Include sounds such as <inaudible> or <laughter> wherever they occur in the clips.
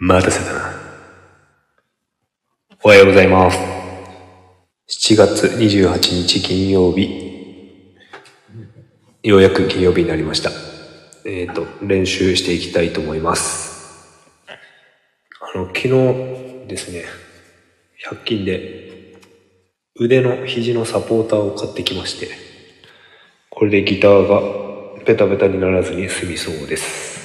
待たせたな。おはようございます。7月28日金曜日。ようやく金曜日になりました。えっ、と、練習していきたいと思います。あの、昨日ですね、100均で腕の肘のサポーターを買ってきまして、これでギターがペタペタにならずに済みそうです。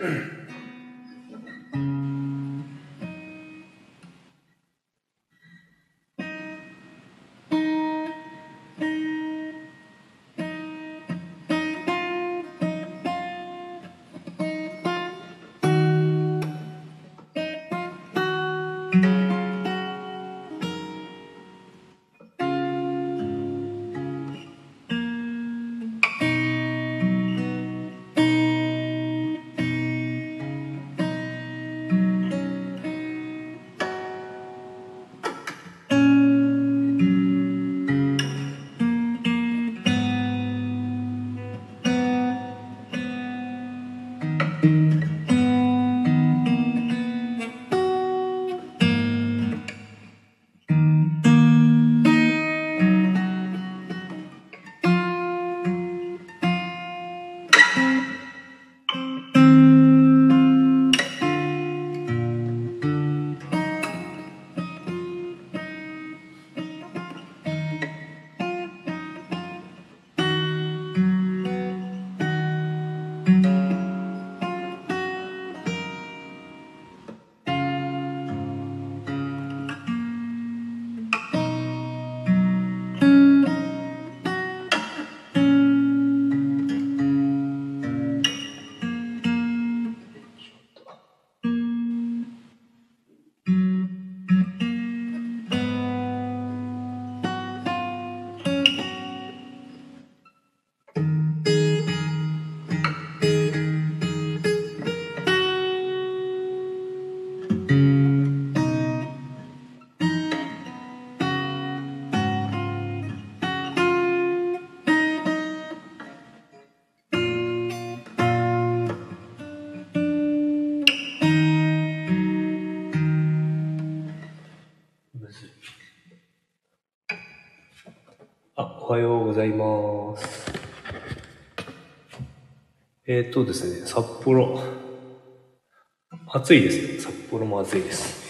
Mm-hmm. <clears throat> ざいます。えー、っとですね、札幌。暑いですよ。札幌も暑いです。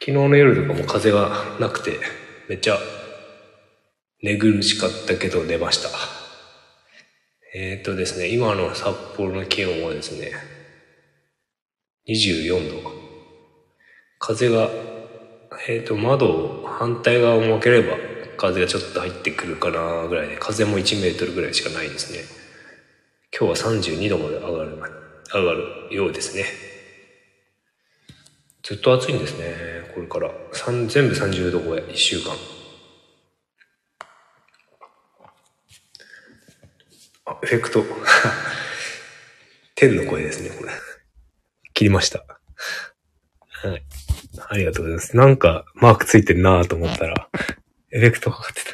昨日の夜とかも風がなくて、めっちゃ寝苦しかったけど寝ました。えー、っとですね、今の札幌の気温はですね、24度。風がえっ、と、窓を反対側を向ければ風がちょっと入ってくるかなぐらいで、風も1メートルぐらいしかないですね。今日は32度まで上がる、上がるようですね。ずっと暑いんですね、これから。全部30度超え、1週間。あ、エフェクト。<laughs> 天の声ですね、これ。切りました。はい。ありがとうございます。なんか、マークついてるなぁと思ったら、エフェクトかかってた。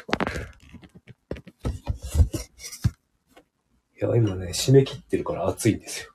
いや、今ね、締め切ってるから熱いんですよ。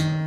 あ、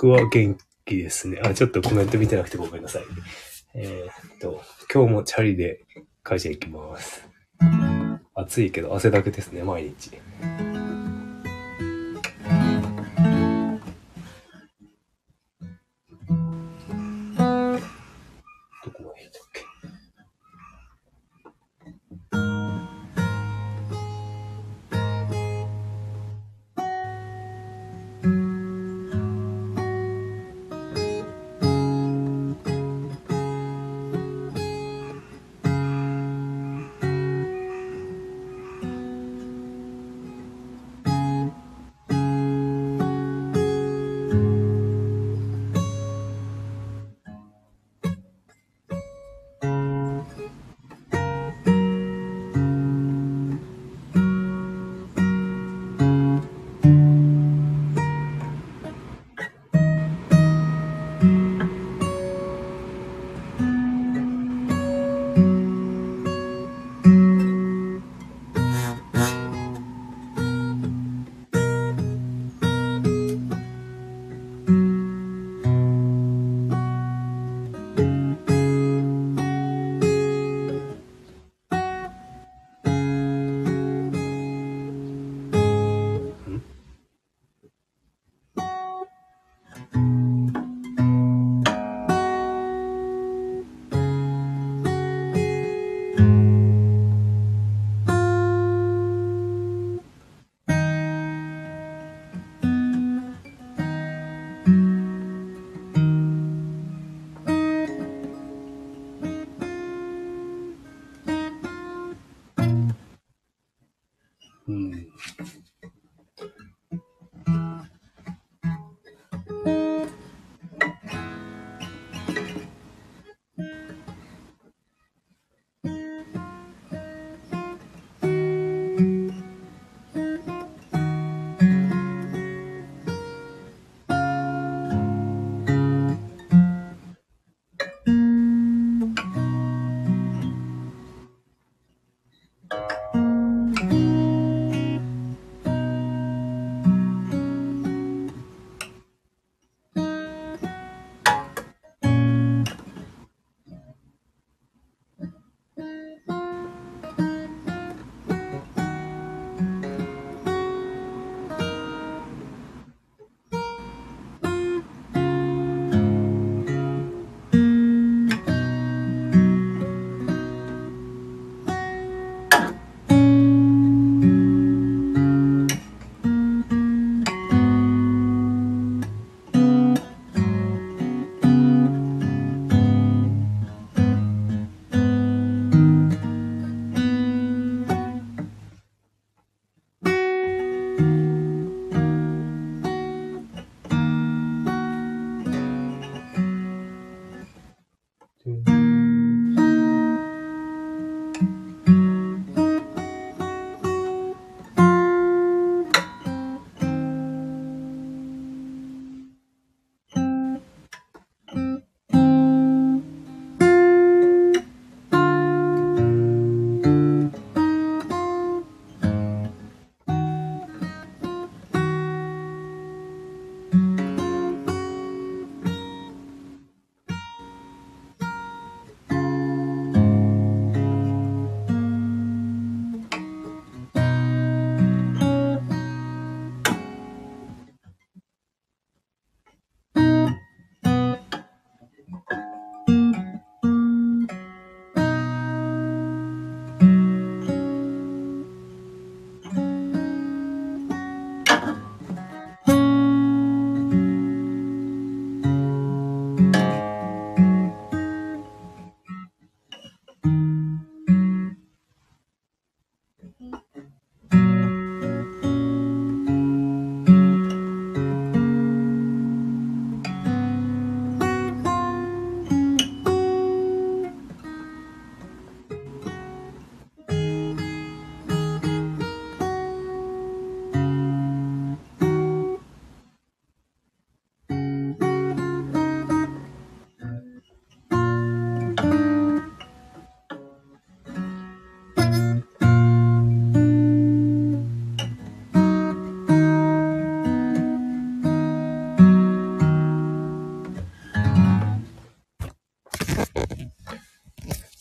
僕は元気ですね。あ、ちょっとコメント見てなくてごめんなさい。えーっと、今日もチャリで会社行きます。暑いけど汗だくですね、毎日。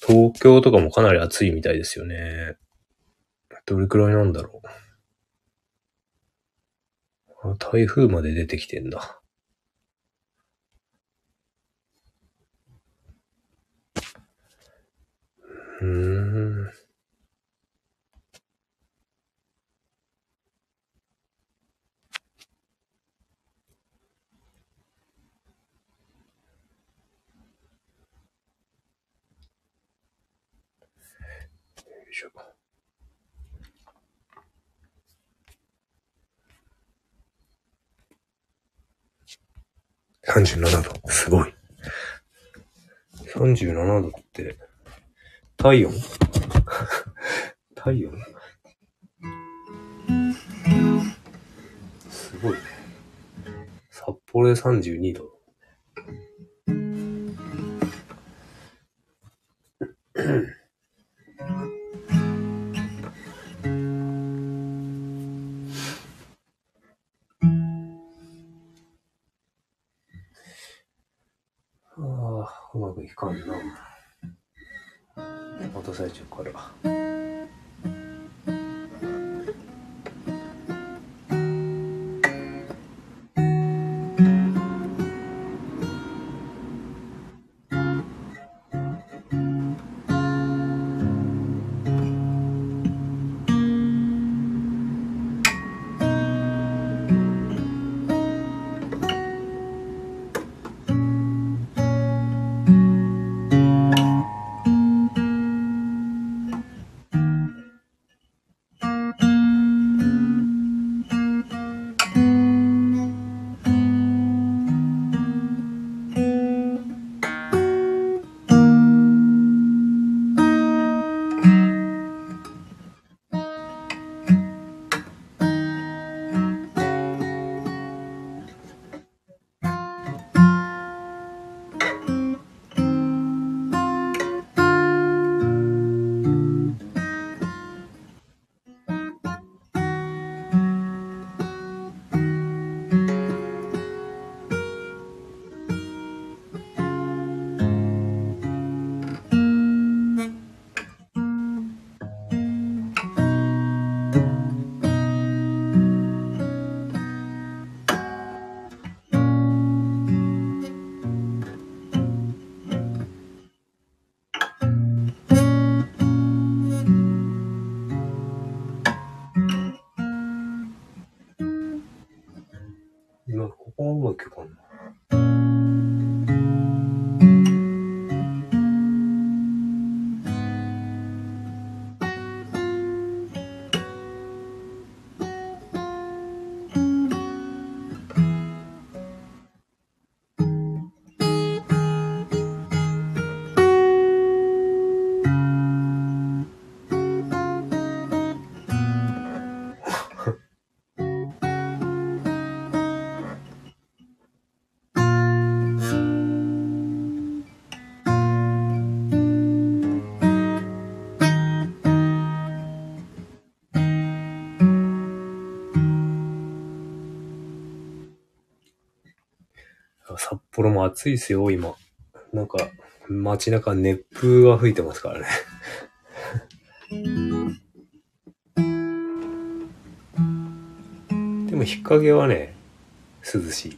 東京とかもかなり暑いみたいですよね。どれくらいなんだろう。台風まで出てきてんだ。うーん。37度。すごい。37度って、体温？<laughs> 体温？すごいね。札幌で32度。んな。落とされちゃうから。幌も暑いですよ、今。なんか、街中熱風が吹いてますからね。<laughs> でも日陰はね、涼しい。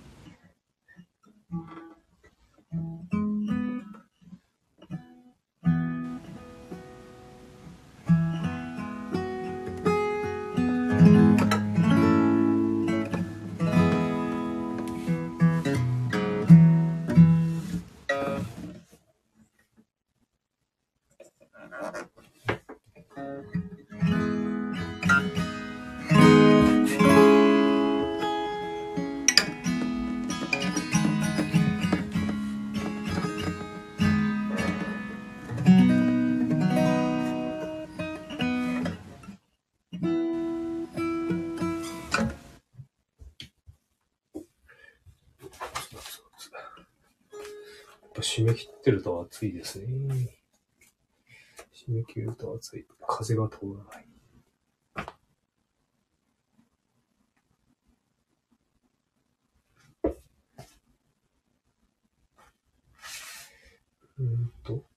締め切ってると暑いですね。締め切ると暑い。風が通らない。うんと。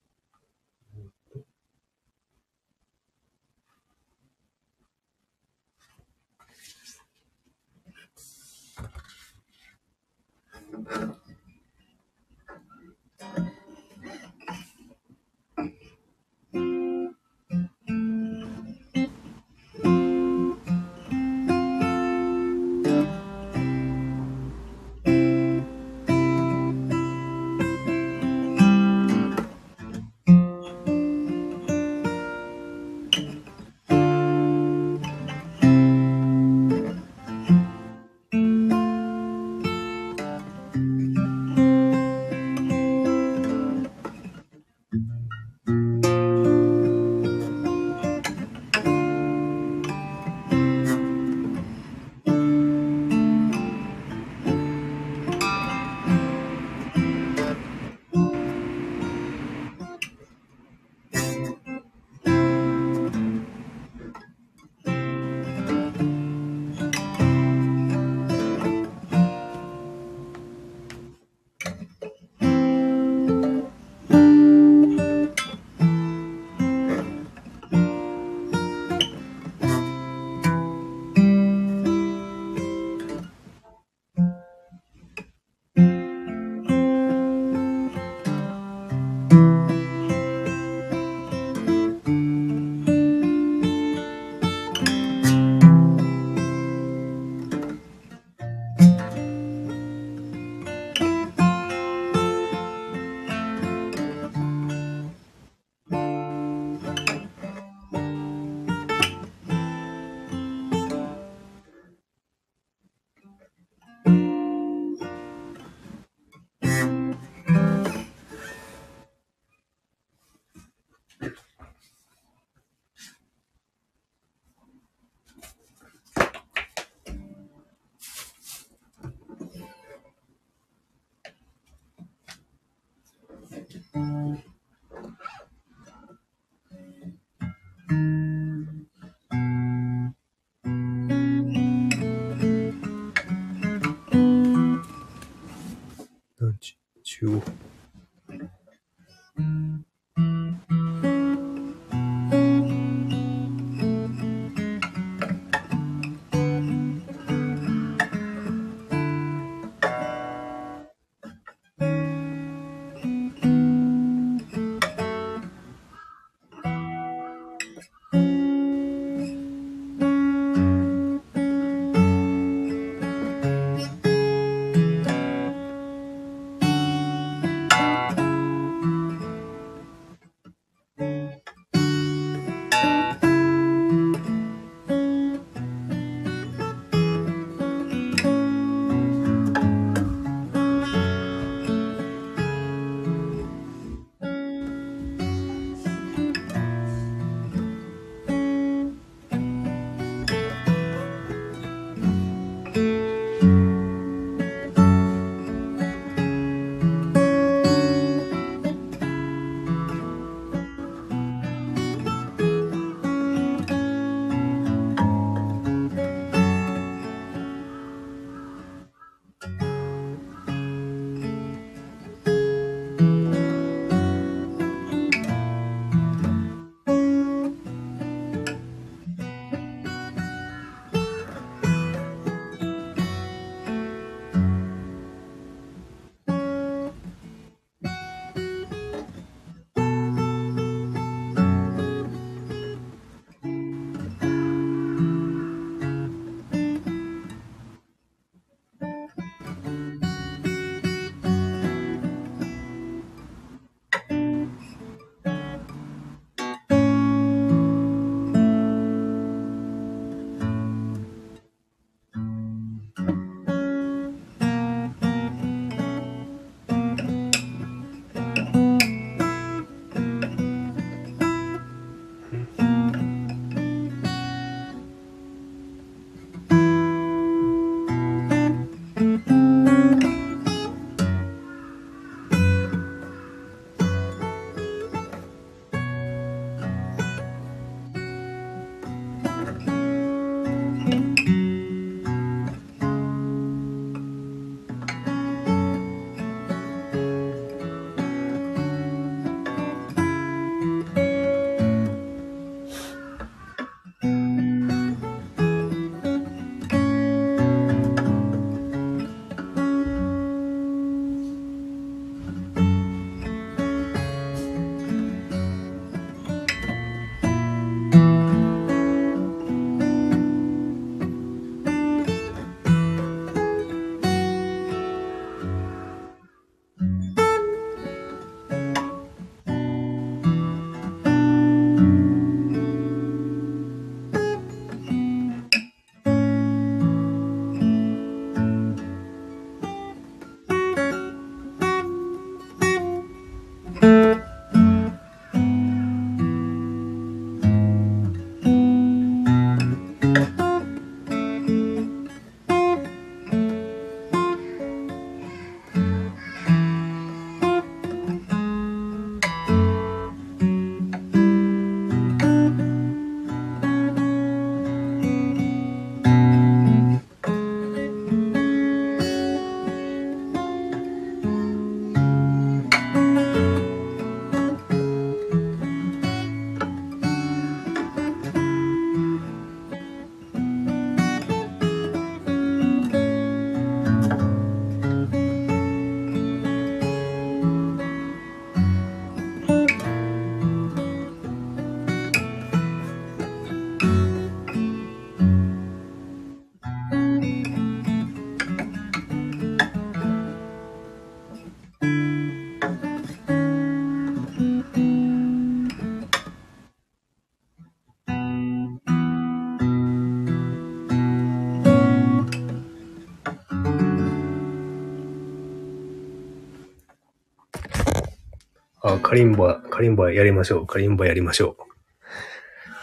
あ、カリンバ、カリンバやりましょう。カリンバやりましょ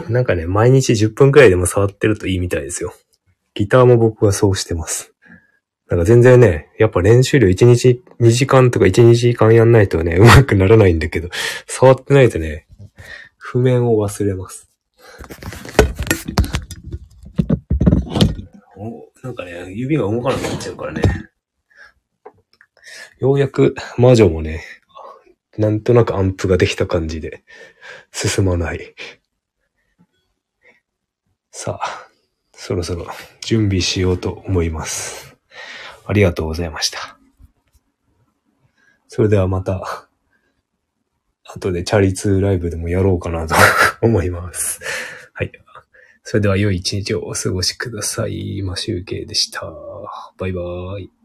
う。なんかね、毎日10分くらいでも触ってるといいみたいですよ。ギターも僕はそうしてます。なんか全然ね、やっぱ練習量1日2時間とか1、2時間やんないとね、上手くならないんだけど、触ってないとね、譜面を忘れます。なんかね、指が動かなくなっちゃうからね。ようやく魔女もね、なんとなくアンプができた感じで進まない。さあ、そろそろ準備しようと思います。ありがとうございました。それではまた、後でチャリツーライブでもやろうかなと <laughs> 思います。はい。それでは良い一日をお過ごしください。マシュウケイでした。バイバーイ。